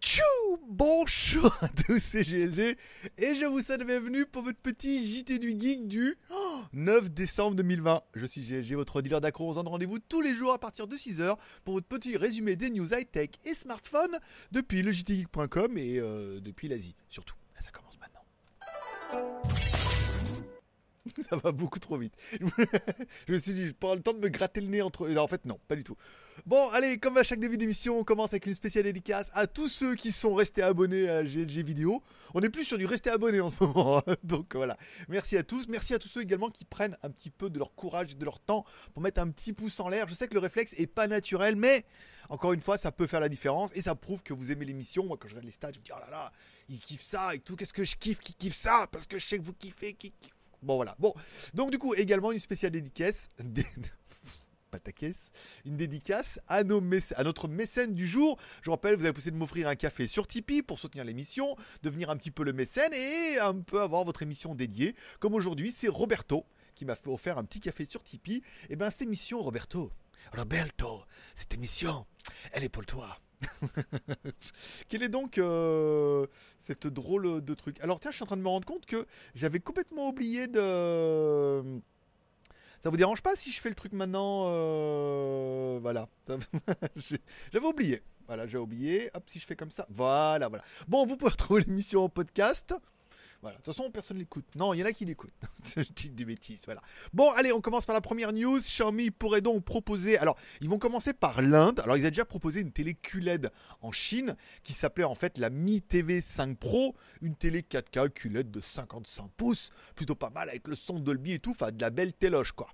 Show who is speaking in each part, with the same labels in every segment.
Speaker 1: Tchou Bonjour à tous, c'est GLG et je vous souhaite bienvenue pour votre petit JT du Geek du oh, 9 décembre 2020. Je suis GLG, votre dealer d'accro. On se donne rendez-vous tous les jours à partir de 6h pour votre petit résumé des news high-tech et smartphones depuis le jtgeek.com et euh, depuis l'Asie surtout. Là, ça commence maintenant. Ça va beaucoup trop vite. je me suis dit, je prends le temps de me gratter le nez entre. Non, en fait, non, pas du tout. Bon, allez, comme à chaque début d'émission, on commence avec une spéciale dédicace à tous ceux qui sont restés abonnés à GLG Vidéo. On est plus sur du rester abonné en ce moment. hein. Donc voilà. Merci à tous. Merci à tous ceux également qui prennent un petit peu de leur courage et de leur temps pour mettre un petit pouce en l'air. Je sais que le réflexe est pas naturel, mais encore une fois, ça peut faire la différence et ça prouve que vous aimez l'émission. Moi, quand je regarde les stats, je me dis, oh là là, ils kiffent ça et tout. Qu'est-ce que je kiffe qui kiffe ça? Parce que je sais que vous kiffez, qui kiffe. Bon voilà. Bon, donc du coup également une spéciale dédicace, dé- pas ta caisse, une dédicace à, nos à notre mécène du jour. Je vous rappelle, vous avez possibilité de m'offrir un café sur Tipeee pour soutenir l'émission, devenir un petit peu le mécène et un peu avoir votre émission dédiée. Comme aujourd'hui, c'est Roberto qui m'a fait offert un petit café sur Tipeee. Et ben cette émission, Roberto, Roberto, cette émission, elle est pour toi. Quel est donc euh, cette drôle de truc? Alors tiens, je suis en train de me rendre compte que j'avais complètement oublié de... Ça vous dérange pas si je fais le truc maintenant euh, Voilà. J'avais oublié. Voilà, j'ai oublié. Hop, si je fais comme ça. Voilà, voilà. Bon, vous pouvez retrouver l'émission en podcast. Voilà. De toute façon, personne l'écoute. Non, il y en a qui l'écoutent. je dis des bêtises. Voilà. Bon, allez, on commence par la première news. Xiaomi pourrait donc proposer. Alors, ils vont commencer par l'Inde. Alors, ils ont déjà proposé une télé QLED en Chine qui s'appelait en fait la Mi TV 5 Pro, une télé 4K QLED de 55 pouces, plutôt pas mal avec le son Dolby et tout, enfin de la belle téloche quoi.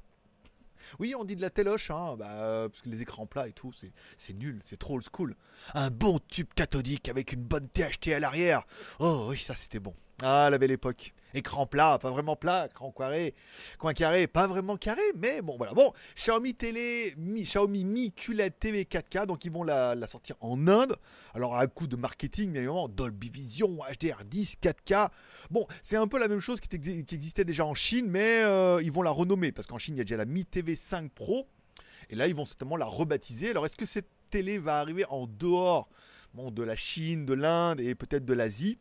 Speaker 1: Oui, on dit de la téloche, hein, bah, euh, parce que les écrans plats et tout, c'est, c'est nul, c'est trop old school. Un bon tube cathodique avec une bonne THT à l'arrière. Oh oui, ça c'était bon. Ah, la belle époque. Écran plat, pas vraiment plat, écran carré, coin carré, pas vraiment carré, mais bon voilà. Bon, Xiaomi télé, Mi, Xiaomi Mi QLED TV 4K, donc ils vont la, sortir en Inde. Alors à coup de marketing, bien évidemment, Dolby Vision, HDR10, 4K. Bon, c'est un peu la même chose qui, exi- qui existait déjà en Chine, mais euh, ils vont la renommer parce qu'en Chine il y a déjà la Mi TV 5 Pro, et là ils vont certainement la rebaptiser. Alors est-ce que cette télé va arriver en dehors de la Chine, de l'Inde et peut-être de l'Asie?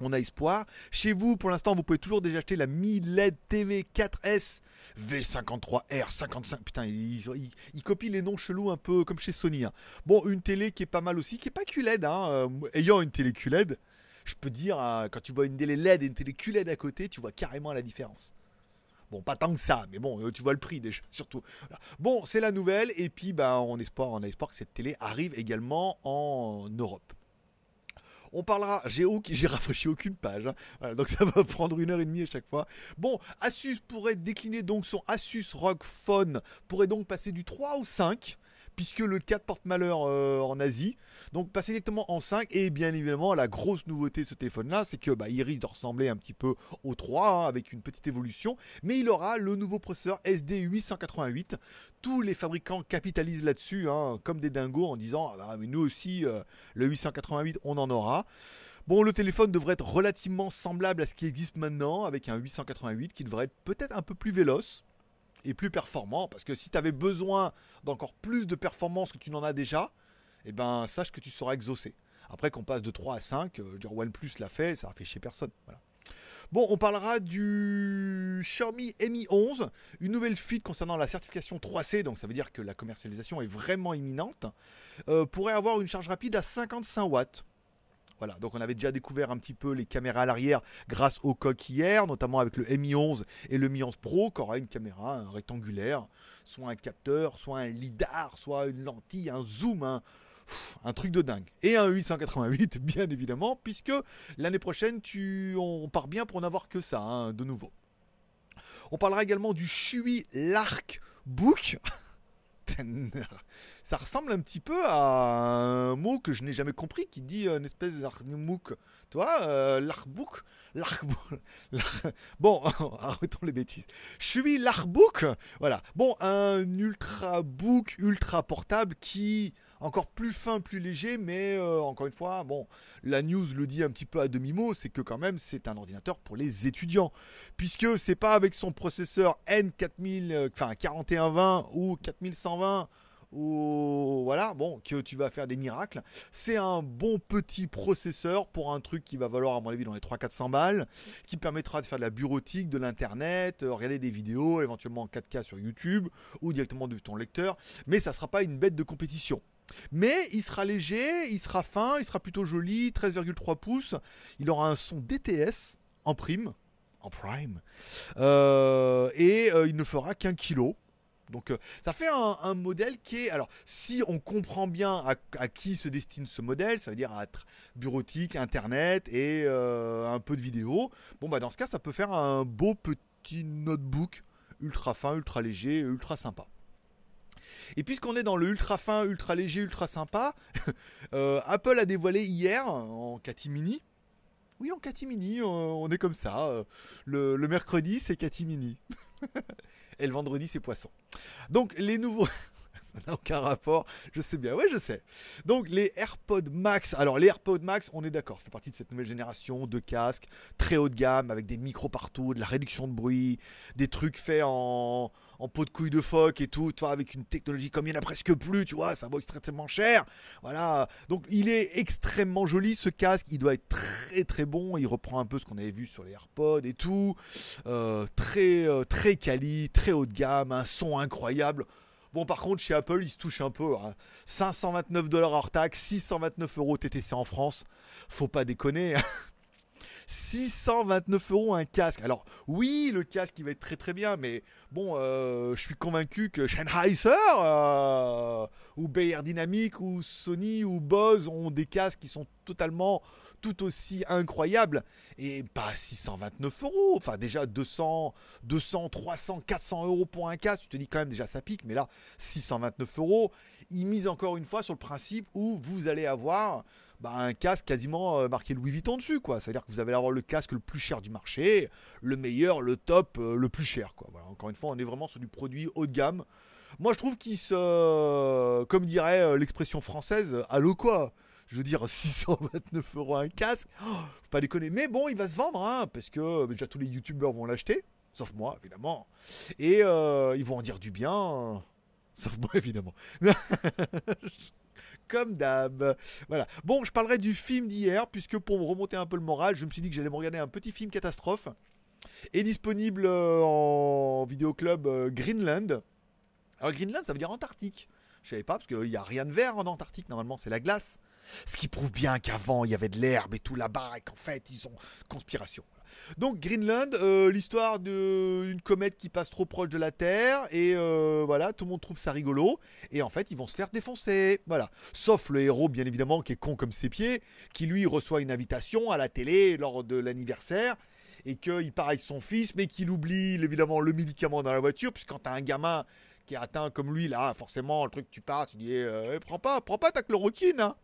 Speaker 1: On a espoir. Chez vous, pour l'instant, vous pouvez toujours déjà acheter la Mi LED TV 4S V53R 55. Putain, ils, copient les noms chelous un peu comme chez Sony. hein. Bon, une télé qui est pas mal aussi, qui est pas QLED. Hein. euh, ayant une télé QLED, je peux dire, hein, quand tu vois une télé LED et une télé QLED à côté, tu vois carrément la différence. Bon, pas tant que ça, mais bon, euh, tu vois le prix déjà, surtout. Bon, c'est la nouvelle, et puis bah, on, on a espoir que cette télé arrive également en Europe. On parlera, j'ai rafraîchi aucune page, hein. Donc ça va prendre une heure et demie à chaque fois. Bon, Asus pourrait décliner donc son Asus ROG Phone, pourrait donc passer du 3 au 5, puisque le 4 porte malheur euh, en Asie. Donc passer directement en 5, et bien évidemment la grosse nouveauté de ce téléphone-là, c'est que bah, risque de ressembler un petit peu au 3, hein, avec une petite évolution, mais il aura le nouveau processeur SD888. Tous les fabricants capitalisent là-dessus, hein, comme des dingos, en disant, ah bah, mais nous aussi, euh, le 888, on en aura. Bon, le téléphone devrait être relativement semblable à ce qui existe maintenant, avec un 888 qui devrait être peut-être un peu plus véloce et plus performant, parce que si tu avais besoin d'encore plus de performance que tu n'en as déjà, eh ben sache que tu seras exaucé. Après qu'on passe de 3 à 5, euh, je veux dire OnePlus l'a fait, ça a fait chez personne. Bon, on parlera du Xiaomi Mi 11, une nouvelle fuite concernant la certification 3C, donc ça veut dire que la commercialisation est vraiment imminente, euh, pourrait avoir une charge rapide à 55 watts. Voilà, donc on avait déjà découvert un petit peu les caméras à l'arrière grâce au coq hier, notamment avec le Mi 11 et le Mi 11 Pro, qui aura une caméra rectangulaire, soit un capteur, soit un lidar, soit une lentille, un zoom, un, truc de dingue. Et un 888, bien évidemment, puisque l'année prochaine, tu, on part bien pour n'avoir que ça, hein, de nouveau. On parlera également du Shui Lark Book. Ça ressemble un petit peu à un mot que je n'ai jamais compris qui dit une espèce d'armouk. Toi, euh, l'arbouk L'arbouk. l'ar- Bon, arrêtons les bêtises. Shui Larbook. Voilà. Bon, un ultra book ultra portable qui encore plus fin, plus léger, mais euh, encore une fois, bon, la news le dit un petit peu à demi-mot, c'est que quand même c'est un ordinateur pour les étudiants, puisque c'est pas avec son processeur N4000, euh, enfin 4120 ou 4120 ou voilà, bon, que tu vas faire des miracles. C'est un bon petit processeur pour un truc qui va valoir à mon avis dans les 300-400 balles, qui permettra de faire de la bureautique, de l'internet, euh, regarder des vidéos, éventuellement en 4K sur YouTube ou directement de ton lecteur, mais ça sera pas une bête de compétition. Mais il sera léger, il sera fin, il sera plutôt joli, 13,3 pouces. Il aura un son DTS en prime, en prime, euh, et euh, il ne fera qu'un kilo. Donc euh, ça fait un, modèle qui est... Alors si on comprend bien à, qui se destine ce modèle, ça veut dire à être bureautique, internet et un peu de vidéo, bon bah dans ce cas ça peut faire un beau petit notebook ultra fin, ultra léger, ultra sympa. Et puisqu'on est dans le ultra fin, ultra léger, ultra sympa, euh, Apple a dévoilé hier en catimini. Oui, en catimini, on est comme ça. Le, le mercredi, c'est catimini. et le vendredi c'est poisson. Donc les nouveaux... ça n'a aucun rapport, je sais bien, ouais je sais. Donc les AirPods Max, alors les AirPods Max, on est d'accord, fait partie de cette nouvelle génération de casques très haut de gamme avec des micros partout, de la réduction de bruit, des trucs faits en, pot de couille de phoque et tout, avec une technologie comme il n'y en a presque plus, tu vois, ça vaut extrêmement cher. Voilà. Donc il est extrêmement joli ce casque, il doit être très très bon, il reprend un peu ce qu'on avait vu sur les AirPods et tout. Euh, très euh, très quali, très haut de gamme, un son incroyable. Bon, par contre, chez Apple, il se touche un peu. 529 hein. dollars hors taxe, 629 euros TTC en France. Faut pas déconner. Hein. 629 euros un casque. Alors oui, le casque il va être très très bien, mais bon, euh, je suis convaincu que Sennheiser euh, ou Bayer Dynamic ou Sony ou Bose ont des casques qui sont totalement tout aussi incroyables et pas 629 euros. Enfin déjà 200, 200, 300, 400 euros pour un casque. Tu te dis quand même déjà ça pique, mais là 629 euros. Ils misent encore une fois sur le principe où vous allez avoir bah, un casque quasiment euh, marqué Louis Vuitton dessus, quoi. C'est-à-dire que vous allez avoir le casque le plus cher du marché, le meilleur, le top, euh, le plus cher, quoi. encore une fois, on est vraiment sur du produit haut de gamme. Moi, je trouve qu'il se, comme dirait euh, l'expression française, allô quoi? Je veux dire, 629 euros un casque, oh, faut pas déconner. Mais bon, il va se vendre, hein, parce que déjà tous les youtubeurs vont l'acheter, sauf moi, évidemment. Et ils vont en dire du bien, sauf moi, évidemment. comme d'hab. Voilà. Bon, je parlerai du film d'hier, puisque pour me remonter un peu le moral, je me suis dit que j'allais me regarder un petit film catastrophe. Est disponible euh, en vidéoclub euh, Greenland. Alors Greenland, ça veut dire Antarctique. Je savais pas, parce qu'il n'y a rien de vert en Antarctique, normalement c'est la glace. Ce qui prouve bien qu'avant il y avait de l'herbe et tout là-bas, et qu'en fait ils ont conspiration. Donc Greenland, euh, l'histoire d'une comète qui passe trop proche de la Terre et euh, voilà, tout le monde trouve ça rigolo et en fait ils vont se faire défoncer, voilà. Sauf le héros bien évidemment qui est con comme ses pieds, qui lui reçoit une invitation à la télé lors de l'anniversaire et qu'il part avec son fils mais qu'il oublie évidemment le médicament dans la voiture puisque quand t'as un gamin qui est atteint comme lui là, forcément le truc tu pars, tu dis eh, eh, prends pas, prends pas ta chloroquine hein.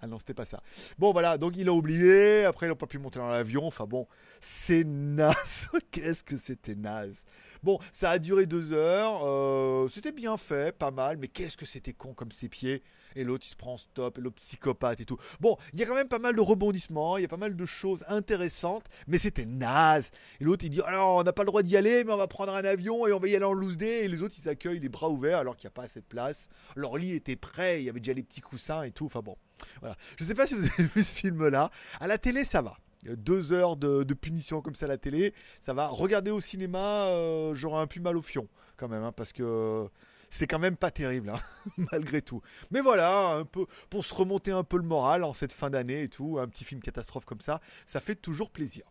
Speaker 1: Ah non, c'était pas ça. Bon, voilà, donc il a oublié. Après, il n'a pas pu monter dans l'avion. Enfin bon, c'est naze. Qu'est-ce que c'était naze? Bon, ça a duré deux heures. Euh, c'était bien fait, pas mal. Mais qu'est-ce que c'était con comme ses pieds? Et l'autre il se prend stop, et l'autre psychopathe et tout. Bon, il y a quand même pas mal de rebondissements, il y a pas mal de choses intéressantes, mais c'était naze. Et l'autre il dit alors on n'a pas le droit d'y aller, mais on va prendre un avion et on va y aller en loose day. Et les autres ils s'accueillent les bras ouverts alors qu'il n'y a pas assez de place. Leur lit était prêt, il y avait déjà les petits coussins et tout. Enfin bon, voilà. Je sais pas si vous avez vu ce film là. À la télé ça va deux heures de, punition comme ça à la télé, ça va. Regarder au cinéma, euh, j'aurais un peu mal au fion quand même, hein, parce que c'est quand même pas terrible, hein, malgré tout. Mais voilà, un peu pour se remonter un peu le moral en cette fin d'année et tout, un petit film catastrophe comme ça, ça fait toujours plaisir.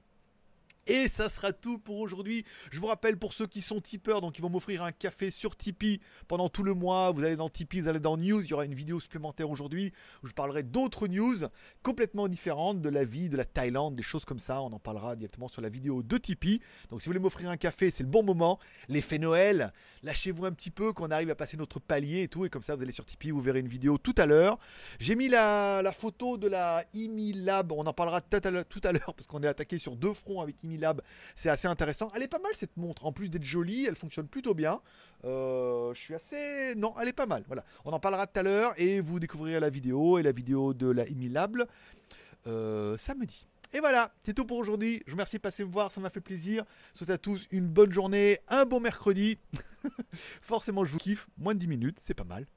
Speaker 1: Et ça sera tout pour aujourd'hui. Je vous rappelle pour ceux qui sont tipeurs, donc ils vont m'offrir un café sur Tipeee pendant tout le mois. Vous allez dans Tipeee, vous allez dans News. Il y aura une vidéo supplémentaire aujourd'hui où je parlerai d'autres news complètement différentes de la vie de la Thaïlande, des choses comme ça. On en parlera directement sur la vidéo de Tipeee. Donc si vous voulez m'offrir un café, c'est le bon moment. L'effet Noël, lâchez-vous un petit peu qu'on arrive à passer notre palier et tout. Et comme ça, vous allez sur Tipeee, vous verrez une vidéo tout à l'heure. J'ai mis la, photo de la IMI Lab. On en parlera tout à l'heure parce qu'on est attaqué sur deux fronts avec IMI c'est assez intéressant. Elle est pas mal cette montre. En plus d'être jolie, elle fonctionne plutôt bien. Euh, je suis assez. Non, elle est pas mal. Voilà. On en parlera tout à l'heure et vous découvrirez la vidéo et la vidéo de la Emilable euh, samedi. Et voilà, c'est tout pour aujourd'hui. Je vous remercie de passer me voir, ça m'a fait plaisir. Je souhaite à tous une bonne journée, un bon mercredi. Forcément, je vous kiffe. Moins de 10 minutes, c'est pas mal.